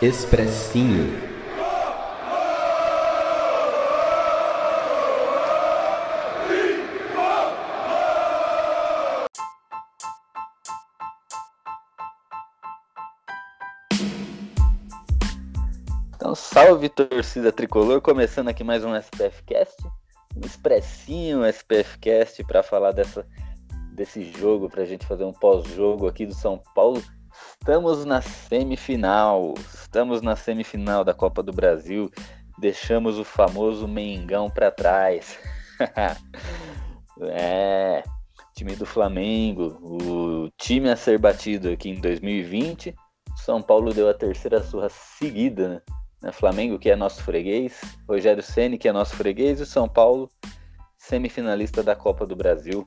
Expressinho. Então, salve torcida tricolor, começando aqui mais um SPF Cast, um expressinho SPF Cast para falar dessa, desse jogo, para a gente fazer um pós-jogo aqui do São Paulo Estamos na semifinal, estamos na semifinal da Copa do Brasil. Deixamos o famoso Mengão para trás. é, time do Flamengo, o time a ser batido aqui em 2020. São Paulo deu a terceira surra seguida, né? Flamengo, que é nosso freguês, Rogério Ceni, que é nosso freguês, e São Paulo, semifinalista da Copa do Brasil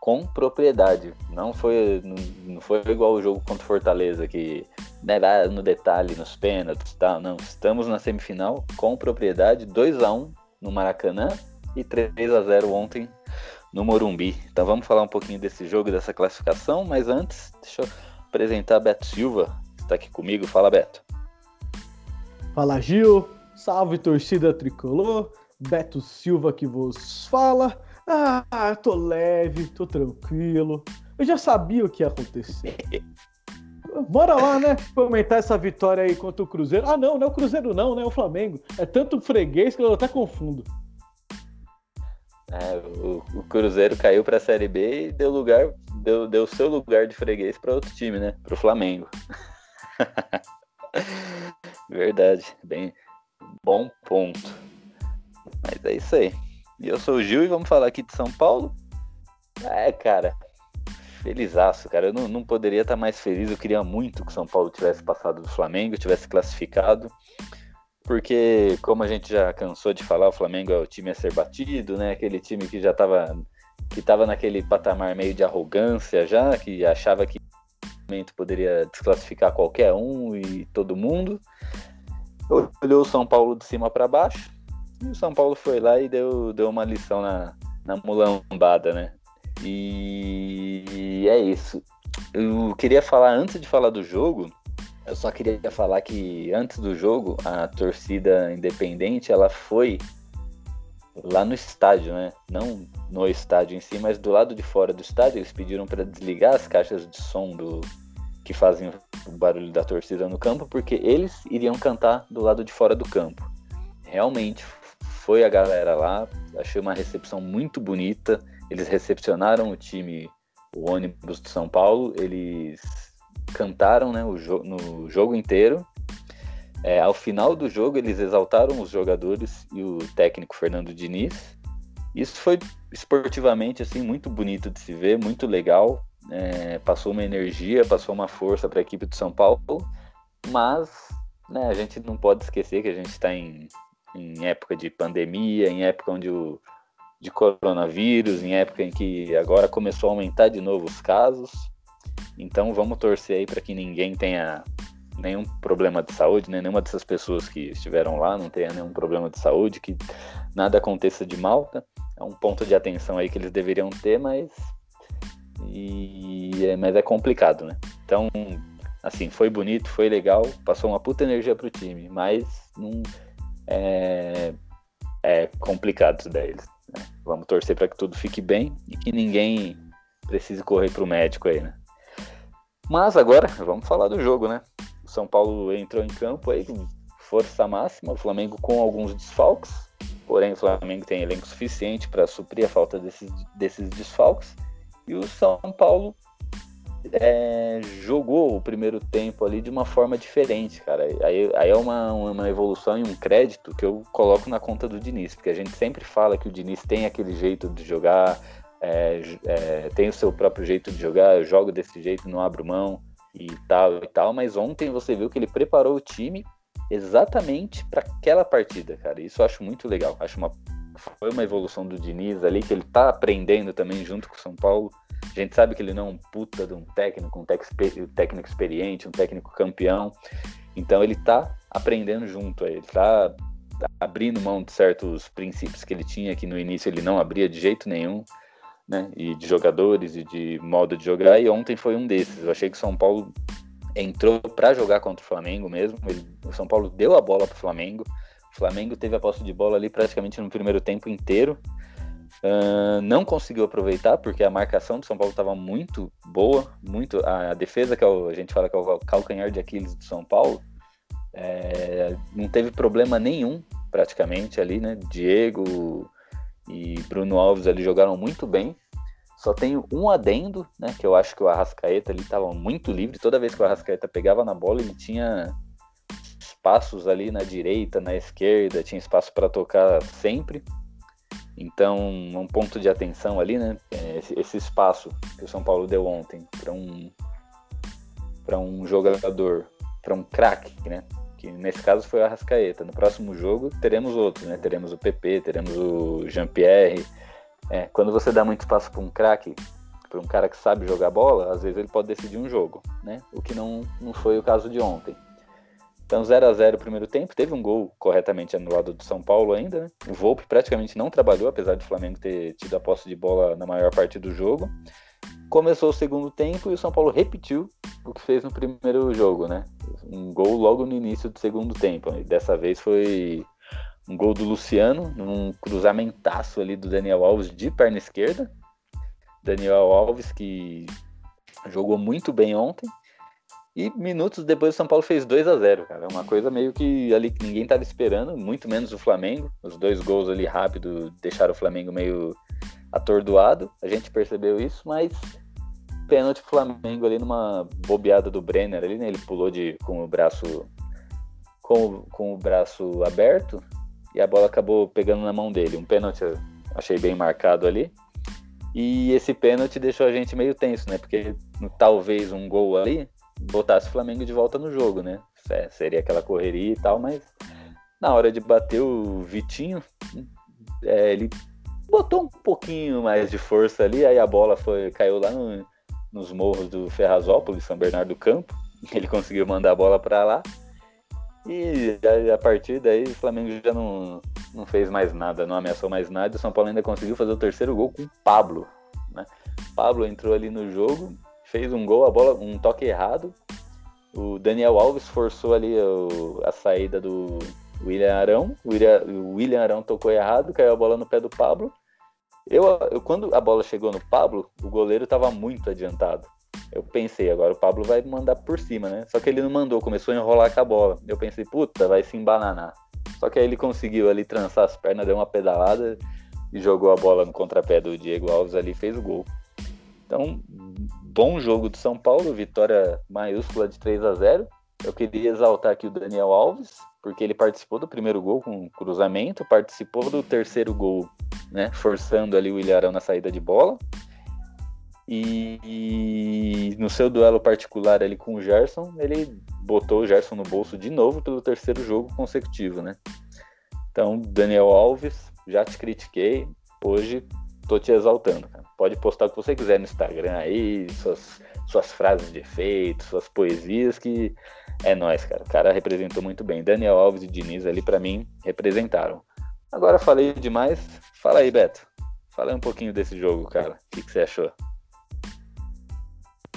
com propriedade. Não foi, não foi igual o jogo contra o Fortaleza, que né, no detalhe, nos pênaltis tal. Não, estamos na semifinal com propriedade, 2 a 1 no Maracanã e 3 a 0 ontem no Morumbi. Então vamos falar um pouquinho desse jogo, dessa classificação, mas antes, deixa eu apresentar Beto Silva, que está aqui comigo. Fala, Beto. Fala, Gil. Salve, torcida tricolor. Beto Silva que vos fala. Ah, tô leve, tô tranquilo. Eu já sabia o que ia acontecer. Bora lá, né? Comentar essa vitória aí contra o Cruzeiro. Ah, não, não é o Cruzeiro, não, né? É o Flamengo. É tanto freguês que eu até confundo. É, o, o Cruzeiro caiu para a Série B e deu lugar, deu, deu seu lugar de freguês para outro time, né? Para o Flamengo. Verdade, bem bom ponto. Mas é isso aí. E eu sou o Gil e vamos falar aqui de São Paulo. É, cara, felizaço, cara. Eu não, não poderia estar mais feliz. Eu queria muito que o São Paulo tivesse passado do Flamengo, tivesse classificado. Porque, como a gente já cansou de falar, o Flamengo é o time a ser batido, né? Aquele time que já estava que tava naquele patamar meio de arrogância já, que achava que momento poderia desclassificar qualquer um e todo mundo. Olhou o São Paulo de cima para baixo o São Paulo foi lá e deu, deu uma lição na, na mulambada, né? E é isso. Eu queria falar, antes de falar do jogo, eu só queria falar que antes do jogo, a torcida independente, ela foi lá no estádio, né? Não no estádio em si, mas do lado de fora do estádio, eles pediram para desligar as caixas de som do que fazem o barulho da torcida no campo, porque eles iriam cantar do lado de fora do campo. Realmente foi a galera lá, achei uma recepção muito bonita. Eles recepcionaram o time, o ônibus de São Paulo, eles cantaram né, jo no jogo inteiro. É, ao final do jogo, eles exaltaram os jogadores e o técnico Fernando Diniz. Isso foi esportivamente assim muito bonito de se ver, muito legal. É, passou uma energia, passou uma força para a equipe de São Paulo, mas né, a gente não pode esquecer que a gente está em em época de pandemia, em época onde o, de coronavírus, em época em que agora começou a aumentar de novo os casos. Então vamos torcer aí para que ninguém tenha nenhum problema de saúde, né? nenhuma dessas pessoas que estiveram lá não tenha nenhum problema de saúde, que nada aconteça de mal. Tá? É um ponto de atenção aí que eles deveriam ter, mas e é, mas é complicado, né? Então, assim, foi bonito, foi legal, passou uma puta energia pro time, mas não é, é complicado isso daí. Né? Vamos torcer para que tudo fique bem e que ninguém precise correr para o médico aí, né? Mas agora, vamos falar do jogo, né? O São Paulo entrou em campo aí com força máxima, o Flamengo com alguns desfalques, porém o Flamengo tem elenco suficiente para suprir a falta desses, desses desfalques, e o São Paulo é, jogou o primeiro tempo ali de uma forma diferente, cara. Aí, aí é uma, uma evolução e um crédito que eu coloco na conta do Diniz, porque a gente sempre fala que o Diniz tem aquele jeito de jogar, é, é, tem o seu próprio jeito de jogar, eu jogo desse jeito, não abro mão e tal e tal, mas ontem você viu que ele preparou o time exatamente para aquela partida, cara. Isso eu acho muito legal. Acho uma foi uma evolução do Diniz ali que ele tá aprendendo também junto com o São Paulo a gente sabe que ele não é um puta de um técnico, um técnico experiente, um técnico campeão. Então ele tá aprendendo junto, ele tá abrindo mão de certos princípios que ele tinha, que no início ele não abria de jeito nenhum, né? E de jogadores e de modo de jogar. E ontem foi um desses. Eu achei que São Paulo entrou para jogar contra o Flamengo mesmo. Ele, o São Paulo deu a bola para o Flamengo. O Flamengo teve a posse de bola ali praticamente no primeiro tempo inteiro. Uh, não conseguiu aproveitar porque a marcação do São Paulo estava muito boa, muito a, a defesa que é o, a gente fala que é o calcanhar de Aquiles do São Paulo, é, não teve problema nenhum praticamente ali, né? Diego e Bruno Alves ali jogaram muito bem. Só tenho um adendo, né? Que eu acho que o Arrascaeta ele estava muito livre. Toda vez que o Arrascaeta pegava na bola, ele tinha espaços ali na direita, na esquerda, tinha espaço para tocar sempre. Então, um ponto de atenção ali, né? É, esse, espaço que o São Paulo deu ontem para um para um jogador, para um craque, né? Que nesse caso foi o Arrascaeta. No próximo jogo teremos outros, né? Teremos o PP, teremos o Jean-Pierre, é, quando você dá muito espaço para um craque, para um cara que sabe jogar bola, às vezes ele pode decidir um jogo, né? O que não, não foi o caso de ontem. Então 0 a 0 o primeiro tempo, teve um gol corretamente anulado do São Paulo ainda, né? O Volpe praticamente não trabalhou, apesar do Flamengo ter tido a posse de bola na maior parte do jogo. Começou o segundo tempo e o São Paulo repetiu o que fez no primeiro jogo, né? Um gol logo no início do segundo tempo. E dessa vez foi um gol do Luciano, num cruzamentaço ali do Daniel Alves de perna esquerda. Daniel Alves que jogou muito bem ontem. E minutos depois o São Paulo fez 2 a 0 cara. Uma coisa meio que ali que ninguém estava esperando, muito menos o Flamengo. Os dois gols ali rápido deixaram o Flamengo meio atordoado. A gente percebeu isso, mas pênalti Flamengo ali numa bobeada do Brenner ali, né? Ele pulou de com o braço com, com o braço aberto e a bola acabou pegando na mão dele. Um pênalti achei bem marcado ali. E esse pênalti deixou a gente meio tenso, né? Porque talvez um gol ali botasse o Flamengo de volta no jogo, né? É, seria aquela correria e tal, mas na hora de bater o Vitinho, é, ele botou um pouquinho mais de força ali, aí a bola foi caiu lá no, nos morros do Ferrazópolis, São Bernardo do Campo. Ele conseguiu mandar a bola para lá. E a, partir daí o Flamengo já não, não fez mais nada, não ameaçou mais nada. O São Paulo ainda conseguiu fazer o terceiro gol com o Pablo. Né? Pablo entrou ali no jogo, fez um gol, a bola, um toque errado. O Daniel Alves forçou ali o, a saída do William Arão. O William, Arão tocou errado, caiu a bola no pé do Pablo. Eu, eu, quando a bola chegou no Pablo, o goleiro estava muito adiantado. Eu pensei, agora o Pablo vai mandar por cima, né? Só que ele não mandou, começou a enrolar com a bola. Eu pensei, puta, vai se embananar. Só que aí ele conseguiu ali trançar as pernas, deu uma pedalada e jogou a bola no contrapé do Diego Alves ali fez o gol. Então, bom jogo do São Paulo, vitória maiúscula de 3 a 0 Eu queria exaltar aqui o Daniel Alves, porque ele participou do primeiro gol com cruzamento, participou do terceiro gol, né, forçando ali o Ilharão na saída de bola. E, no seu duelo particular ali com o Gerson, ele botou o Gerson no bolso de novo pelo terceiro jogo consecutivo, né? Então, Daniel Alves, já te critiquei, hoje tô te exaltando, cara. Pode postar o que você quiser no Instagram aí, suas, suas frases de efeito, suas poesias, que é nós, cara. O cara representou muito bem. Daniel Alves e Diniz ali, para mim, representaram. Agora falei demais. Fala aí, Beto. Fala aí um pouquinho desse jogo, cara. O que, que você achou?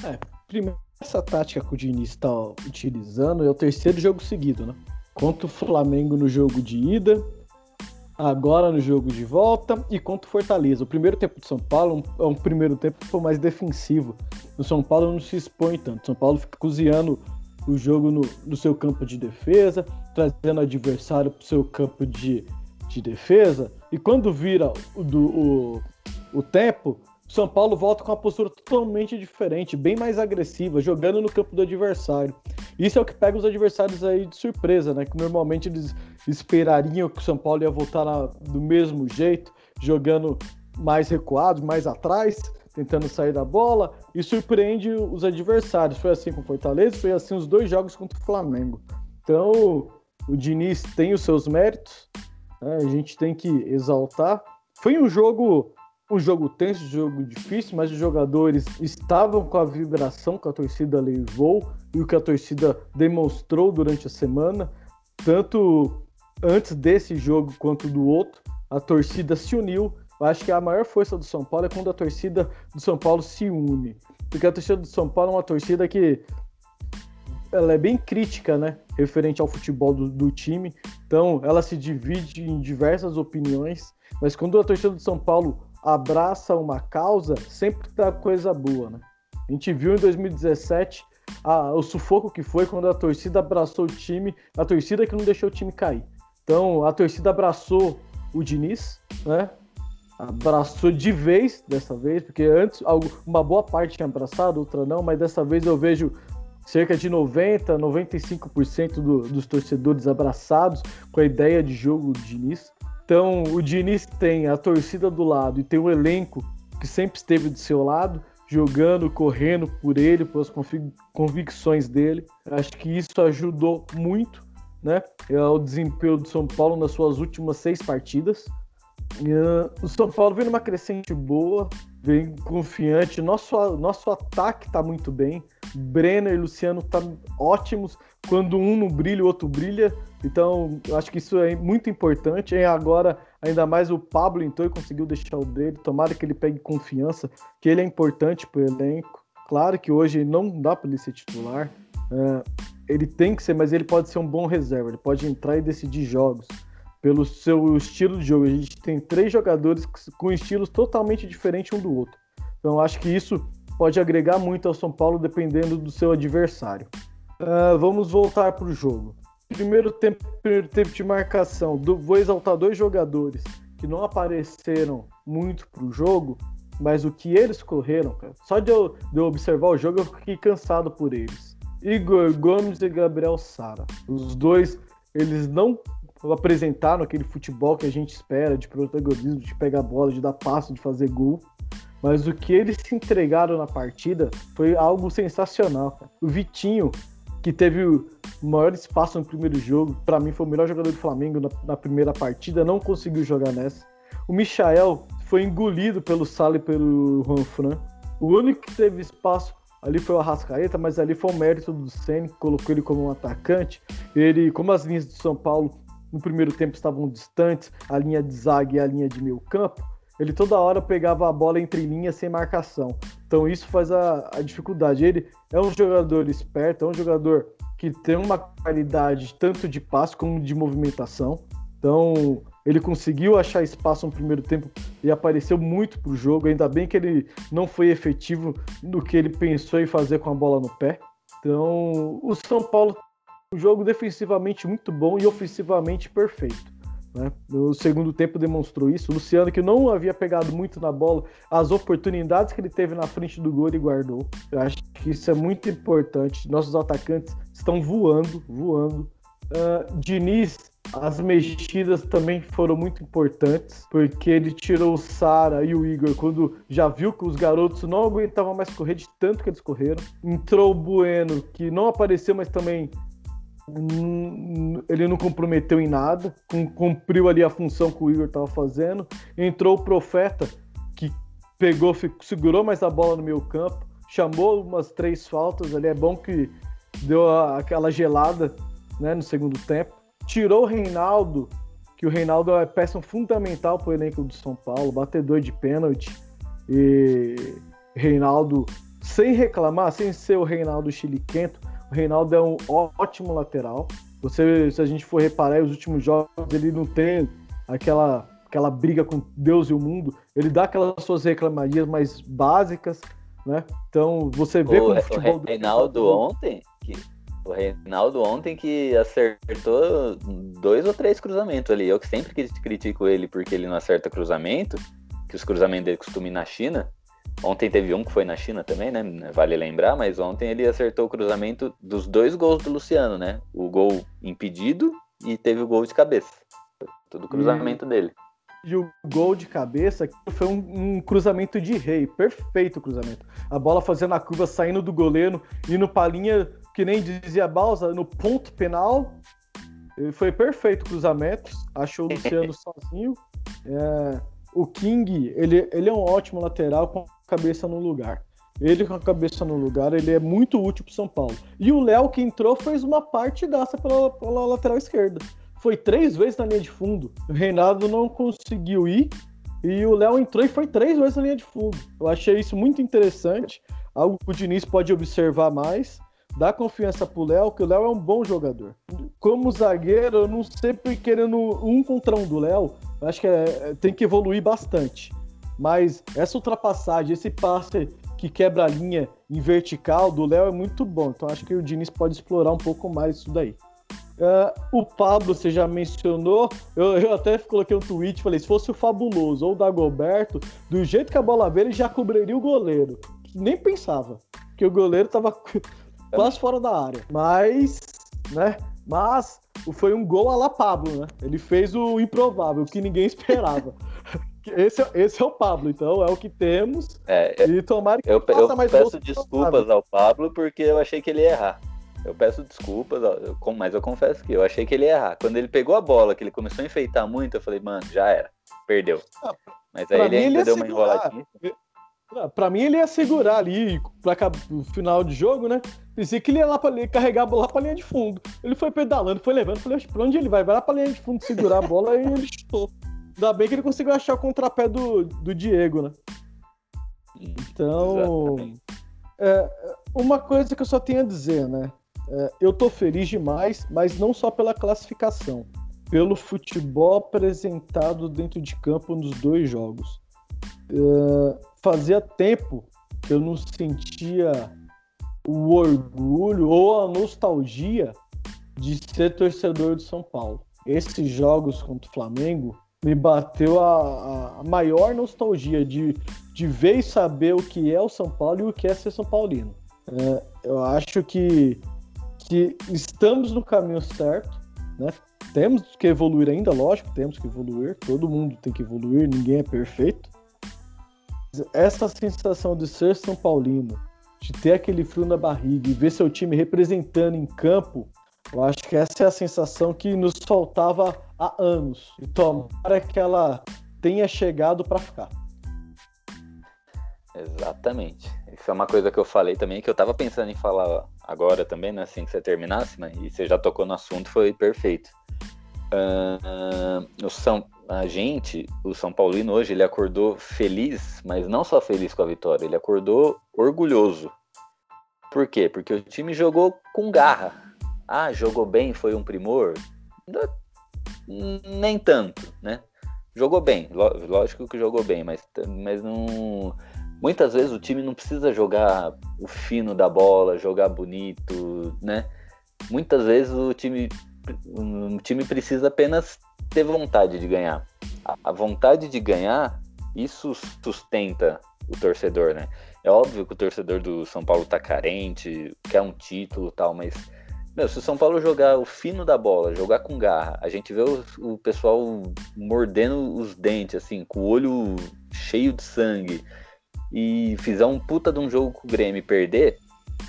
É, primeiro, essa tática que o Diniz está utilizando é o terceiro jogo seguido, né? Contra o Flamengo no jogo de ida, agora no jogo de volta e contra o Fortaleza. O primeiro tempo do São Paulo é um primeiro tempo foi mais defensivo. No São Paulo não se expõe tanto. O São Paulo fica cozinhando o jogo no, no seu campo de defesa, trazendo o adversário para o seu campo de, de defesa. E quando vira o, do, o, o tempo, são Paulo volta com uma postura totalmente diferente, bem mais agressiva, jogando no campo do adversário. Isso é o que pega os adversários aí de surpresa, né? Que normalmente eles esperariam que o São Paulo ia voltar na, do mesmo jeito, jogando mais recuado, mais atrás, tentando sair da bola e surpreende os adversários. Foi assim com o Fortaleza, foi assim os dois jogos contra o Flamengo. Então, o Diniz tem os seus méritos, né? a gente tem que exaltar. Foi um jogo um jogo tenso, um jogo difícil, mas os jogadores estavam com a vibração que a torcida levou e o que a torcida demonstrou durante a semana, tanto antes desse jogo quanto do outro, a torcida se uniu. Eu acho que a maior força do São Paulo é quando a torcida do São Paulo se une, porque a torcida do São Paulo é uma torcida que ela é bem crítica, né? Referente ao futebol do, do time. Então, ela se divide em diversas opiniões. Mas quando a torcida do São Paulo abraça uma causa, sempre dá coisa boa, né? A gente viu em 2017 a, o sufoco que foi quando a torcida abraçou o time, a torcida que não deixou o time cair. Então, a torcida abraçou o Diniz, né? Abraçou de vez dessa vez, porque antes uma boa parte tinha abraçado, outra não, mas dessa vez eu vejo cerca de 90, 95% do, dos torcedores abraçados com a ideia de jogo do Diniz. Então, o Diniz tem a torcida do lado e tem o elenco que sempre esteve do seu lado, jogando, correndo por ele, pelas convicções dele. Acho que isso ajudou muito né, ao desempenho do São Paulo nas suas últimas seis partidas. O São Paulo vem numa crescente boa, vem confiante. Nosso, nosso ataque está muito bem. Brenner e Luciano tá ótimos. Quando um não brilha, o outro brilha. Então, eu acho que isso é muito importante. E agora, ainda mais o Pablo entrou e conseguiu deixar o dele. Tomara que ele pegue confiança, que ele é importante para o elenco. Claro que hoje não dá para ele ser titular. É, ele tem que ser, mas ele pode ser um bom reserva. Ele pode entrar e decidir jogos pelo seu estilo de jogo. A gente tem três jogadores com estilos totalmente diferentes um do outro. Então acho que isso pode agregar muito ao São Paulo dependendo do seu adversário. Uh, vamos voltar para o jogo. Primeiro tempo, primeiro tempo de marcação. Do, vou exaltar dois jogadores que não apareceram muito para o jogo, mas o que eles correram, cara, só de eu, de eu observar o jogo eu fiquei cansado por eles. Igor Gomes e Gabriel Sara. Os dois, eles não apresentaram aquele futebol que a gente espera de protagonismo, de pegar bola, de dar passo, de fazer gol. Mas o que eles se entregaram na partida foi algo sensacional. Cara. O Vitinho, que teve o maior espaço no primeiro jogo, para mim foi o melhor jogador do Flamengo na, na, primeira partida, não conseguiu jogar nessa. O Michael foi engolido pelo Sala e pelo Juan Fran. O único que teve espaço ali foi o Arrascaeta, mas ali foi o mérito do Ceni que colocou ele como um atacante. Ele, como as linhas de São Paulo no primeiro tempo estavam distantes, a linha de zaga e a linha de meio campo, ele toda hora pegava a bola entre linhas sem marcação. Então isso faz a, a dificuldade. Ele é um jogador esperto, é um jogador que tem uma qualidade tanto de passe como de movimentação. Então ele conseguiu achar espaço no primeiro tempo e apareceu muito pro jogo. Ainda bem que ele não foi efetivo no que ele pensou em fazer com a bola no pé. Então, o São Paulo um jogo defensivamente muito bom e ofensivamente perfeito. Né? No segundo tempo demonstrou isso. O Luciano, que não havia pegado muito na bola, as oportunidades que ele teve na frente do gol, ele guardou. Eu acho que isso é muito importante. Nossos atacantes estão voando, voando. Uh, Diniz, as mexidas também foram muito importantes, porque ele tirou o Sara e o Igor quando já viu que os garotos não aguentavam mais correr de tanto que eles correram. Entrou o Bueno, que não apareceu, mas também ele não comprometeu em nada, cumpriu ali a função que o Igor estava fazendo. Entrou o Profeta, que pegou, segurou mais a bola no meio campo, chamou umas três faltas ali. É bom que deu aquela gelada né, no segundo tempo. Tirou o Reinaldo, que o Reinaldo é peça fundamental para o elenco do São Paulo, batedor de pênalti. E Reinaldo, sem reclamar, sem ser o Reinaldo chiliquento, o Reinaldo é um ótimo lateral. Você, se a gente for reparar, os últimos jogos ele não tem aquela aquela briga com Deus e o mundo. Ele dá aquelas suas reclamarias mais básicas, né? Então você vê o, como o futebol. O Reinaldo do... ontem, que, o Reinaldo ontem que acertou dois ou três cruzamentos ali. Eu que sempre critico ele porque ele não acerta cruzamento, que os cruzamentos dele costumam ir na China. Ontem teve um que foi na China também, né? Vale lembrar, mas ontem ele acertou o cruzamento dos dois gols do Luciano, né? O gol impedido e teve o gol de cabeça. Tudo cruzamento e, dele. E o gol de cabeça foi um, um, cruzamento de rei, perfeito cruzamento. A bola fazendo a curva, saindo do goleiro, indo pra linha, que nem dizia Balsa, no ponto penal. Foi perfeito o cruzamento. Achou o Luciano sozinho. É, o King, ele, ele é um ótimo lateral com a cabeça no lugar. Ele com a cabeça no lugar, ele é muito útil para São Paulo. E o Léo que entrou fez uma parte dessa pela, pela lateral esquerda. Foi três vezes na linha de fundo. O Reinaldo não conseguiu ir e o Léo entrou e foi três vezes na linha de fundo. Eu achei isso muito interessante, algo que o Diniz pode observar mais, dá confiança pro Léo, que o Léo é um bom jogador. Como zagueiro, eu não sempre querendo um contra um do Léo, acho que é, é, tem que evoluir bastante. Mas essa ultrapassagem, esse passe que quebra a linha em vertical do Léo é muito bom. Então acho que o Diniz pode explorar um pouco mais isso daí. Uh, o Pablo, você já mencionou, eu, eu, até coloquei um tweet, falei, se fosse o Fabuloso ou o Dagoberto, do jeito que a bola veio, ele já cobriria o goleiro. Nem pensava, que o goleiro tava quase fora da área. Mas, né, mas foi um gol a la Pablo, né? Ele fez o improvável, o que ninguém esperava. Esse, é, esse é o Pablo, então é o que temos. É, e tomara que eu, eu mais peço desculpas ao Pablo porque eu achei que ele ia errar. Eu peço desculpas, mas eu confesso que eu achei que ele ia errar. Quando ele pegou a bola, que ele começou a enfeitar muito, eu falei, mano, já era, perdeu. Ah, mas aí ele ainda ele deu uma enroladinha. Pra mim, ele ia segurar ali pra o final de jogo, né? Pensei que ele ia lá pra ali, carregar a bola pra linha de fundo. Ele foi pedalando, foi levando. Falei, pra onde ele vai? Vai lá pra linha de fundo segurar a bola e ele chutou. Ainda bem que ele conseguiu achar o contrapé do, do Diego, né? Então, é, uma coisa que eu só tenho a dizer, né? É, eu tô feliz demais, mas não só pela classificação, pelo futebol apresentado dentro de campo nos dois jogos. É, fazia tempo que eu não sentia o orgulho ou a nostalgia de ser torcedor de São Paulo. Esses jogos contra o Flamengo me bateu a, a, maior nostalgia de, de ver e saber o que é o São Paulo e o que é ser São Paulino. É, eu acho que, que estamos no caminho certo, né? Temos que evoluir ainda, lógico, temos que evoluir, todo mundo tem que evoluir, ninguém é perfeito. Essa sensação de ser São Paulino, de ter aquele frio na barriga e ver seu time representando em campo, eu acho que essa é a sensação que nos faltava há anos. E tomara que ela tenha chegado para ficar. Exatamente. Isso é uma coisa que eu falei também, que eu tava pensando em falar agora também, né? Assim que você terminasse, mas e você já tocou no assunto, foi perfeito. Uh, o São, a gente, o São Paulino hoje, ele acordou feliz, mas não só feliz com a vitória, ele acordou orgulhoso. Por quê? Porque o time jogou com garra. Ah, jogou bem, foi um primor? Nem tanto, né? Jogou bem, lógico que jogou bem, mas, mas não. Muitas vezes o time não precisa jogar o fino da bola, jogar bonito, né? Muitas vezes o time, o time precisa apenas ter vontade de ganhar. A vontade de ganhar, isso sustenta o torcedor, né? É óbvio que o torcedor do São Paulo tá carente, quer um título tal, mas meu, se o São Paulo jogar o fino da bola, jogar com garra, a gente vê o, o pessoal mordendo os dentes, assim, com o olho cheio de sangue, e fizer um puta de um jogo com o Grêmio e perder,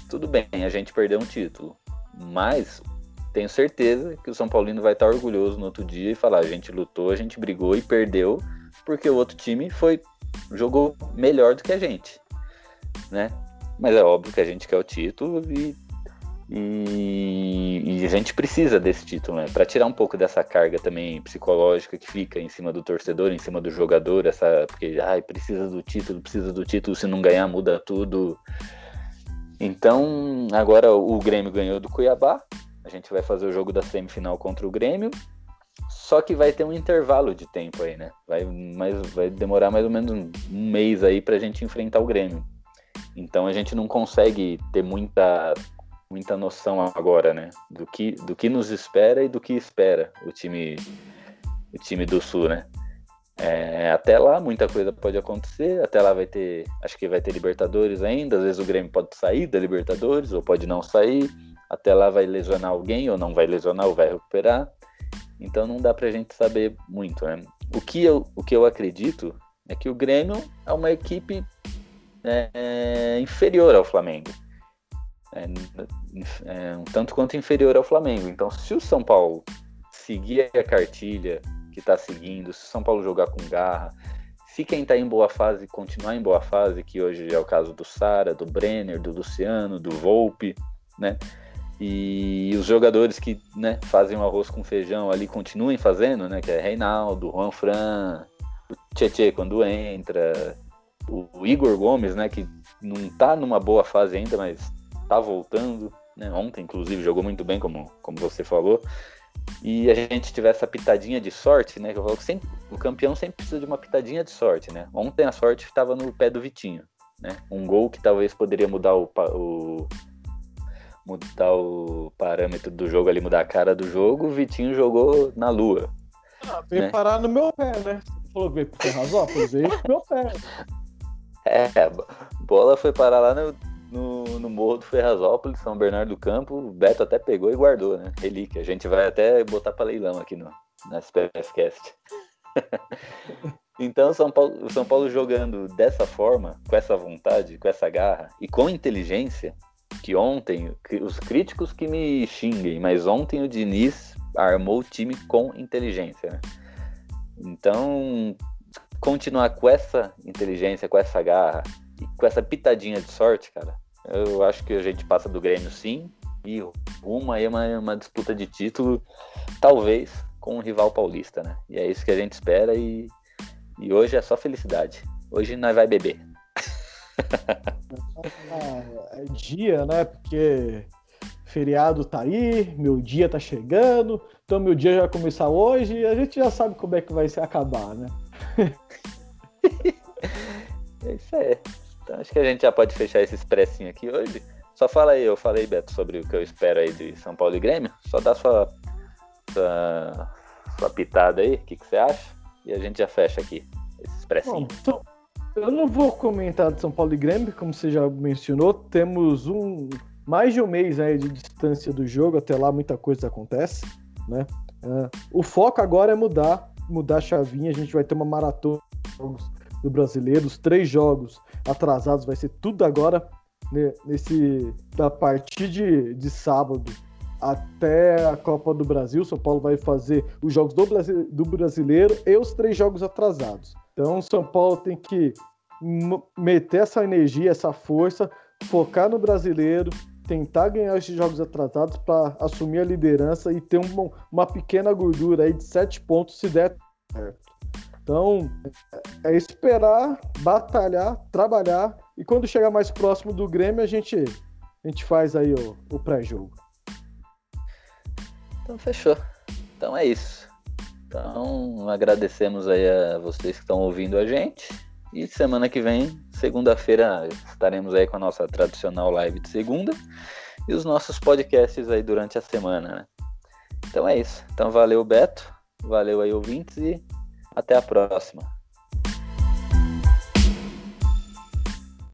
tudo bem, a gente perdeu um título. Mas tenho certeza que o São Paulino vai estar orgulhoso no outro dia e falar: a gente lutou, a gente brigou e perdeu, porque o outro time foi jogou melhor do que a gente, né? Mas é óbvio que a gente quer o título e e, e, a gente precisa desse título, né? Para tirar um pouco dessa carga também psicológica que fica em cima do torcedor, em cima do jogador, essa porque ai, precisa do título, precisa do título, se não ganhar muda tudo. Então, agora o Grêmio ganhou do Cuiabá. A gente vai fazer o jogo da semifinal contra o Grêmio. Só que vai ter um intervalo de tempo aí, né? Vai, mais, vai demorar mais ou menos um, mês aí pra gente enfrentar o Grêmio. Então a gente não consegue ter muita muita noção agora, né? Do que, do que nos espera e do que espera o time, o time do Sul, né? É, até lá muita coisa pode acontecer, até lá vai ter, acho que vai ter Libertadores ainda, às vezes o Grêmio pode sair da Libertadores ou pode não sair, até lá vai lesionar alguém ou não vai lesionar ou vai recuperar, então não dá pra gente saber muito, né? O que eu, o que eu acredito é que o Grêmio é uma equipe é, inferior ao Flamengo é, é, um tanto quanto inferior ao Flamengo. Então, se o São Paulo seguir a cartilha que está seguindo, se o São Paulo jogar com garra, se quem está em boa fase continuar em boa fase, que hoje é o caso do Sara, do Brenner, do Luciano, do Volpe, né? E os jogadores que né, fazem o arroz com feijão ali continuem fazendo, né? Que é Reinaldo, Juan Fran, o Tietê quando entra, o Igor Gomes, né? Que não está numa boa fase ainda, mas tá voltando, né? Ontem, inclusive, jogou muito bem, como, como você falou. E a gente tiver essa pitadinha de sorte, né? Que eu falo que sempre, o campeão sempre precisa de uma pitadinha de sorte, né? Ontem a sorte estava no pé do Vitinho, né? Um gol que talvez poderia mudar o, o mudar o parâmetro do jogo ali, mudar a cara do jogo, o Vitinho jogou na lua. Ah, veio né? parar no meu pé, né? Falou que veio pro Ferrazópolis, veio pro meu pé. É, bola foi parar lá no, no, no Morro do Ferrazópolis, São Bernardo do Campo. O Beto até pegou e guardou, né? Relíquia. A gente vai até botar para leilão aqui no, na SPFcast. então, São Paulo, São Paulo jogando dessa forma, com essa vontade, com essa garra e com inteligência, que ontem, os críticos que me xinguem, mas ontem o Diniz armou o time com inteligência. Né? Então, continuar com essa inteligência, com essa garra e com essa pitadinha de sorte, cara, eu acho que a gente passa do Grêmio sim e rumo aí uma, uma disputa de título, talvez com um rival paulista, né? E é isso que a gente espera e, e hoje é só felicidade. Hoje nós vai beber. é, é dia, né? Porque feriado tá aí, meu dia tá chegando, então meu dia já vai começar hoje e a gente já sabe como é que vai se acabar, né? é isso aí. Então acho que a gente já pode fechar esse expressinho aqui hoje. Só fala aí, eu falei, Beto, sobre o que eu espero aí de São Paulo e Grêmio. Só dá sua, sua, sua pitada aí, o que, que você acha? E a gente já fecha aqui esse expressinho. Bom, então, eu não vou comentar de São Paulo e Grêmio, como você já mencionou. Temos um mais de um mês aí de distância do jogo, até lá muita coisa acontece, né? Uh, o foco agora é mudar, mudar a chavinha. A gente vai ter uma maratona do brasileiro, os três jogos atrasados, vai ser tudo agora né, nesse da partir de, de sábado até a Copa do Brasil. São Paulo vai fazer os jogos do, do brasileiro e os três jogos atrasados. Então, São Paulo tem que meter essa energia, essa força, focar no brasileiro, tentar ganhar esses jogos atrasados para assumir a liderança e ter uma, uma pequena gordura aí de sete pontos se der certo. Então, é esperar, batalhar, trabalhar e quando chegar mais próximo do Grêmio, a gente, a gente faz aí o, o pré-jogo. Então, fechou. Então é isso. Então, agradecemos aí a vocês que estão ouvindo a gente. E semana que vem, segunda-feira, estaremos aí com a nossa tradicional live de segunda e os nossos podcasts aí durante a semana, né? Então é isso. Então valeu, Beto. Valeu aí, ouvintes, e até a próxima.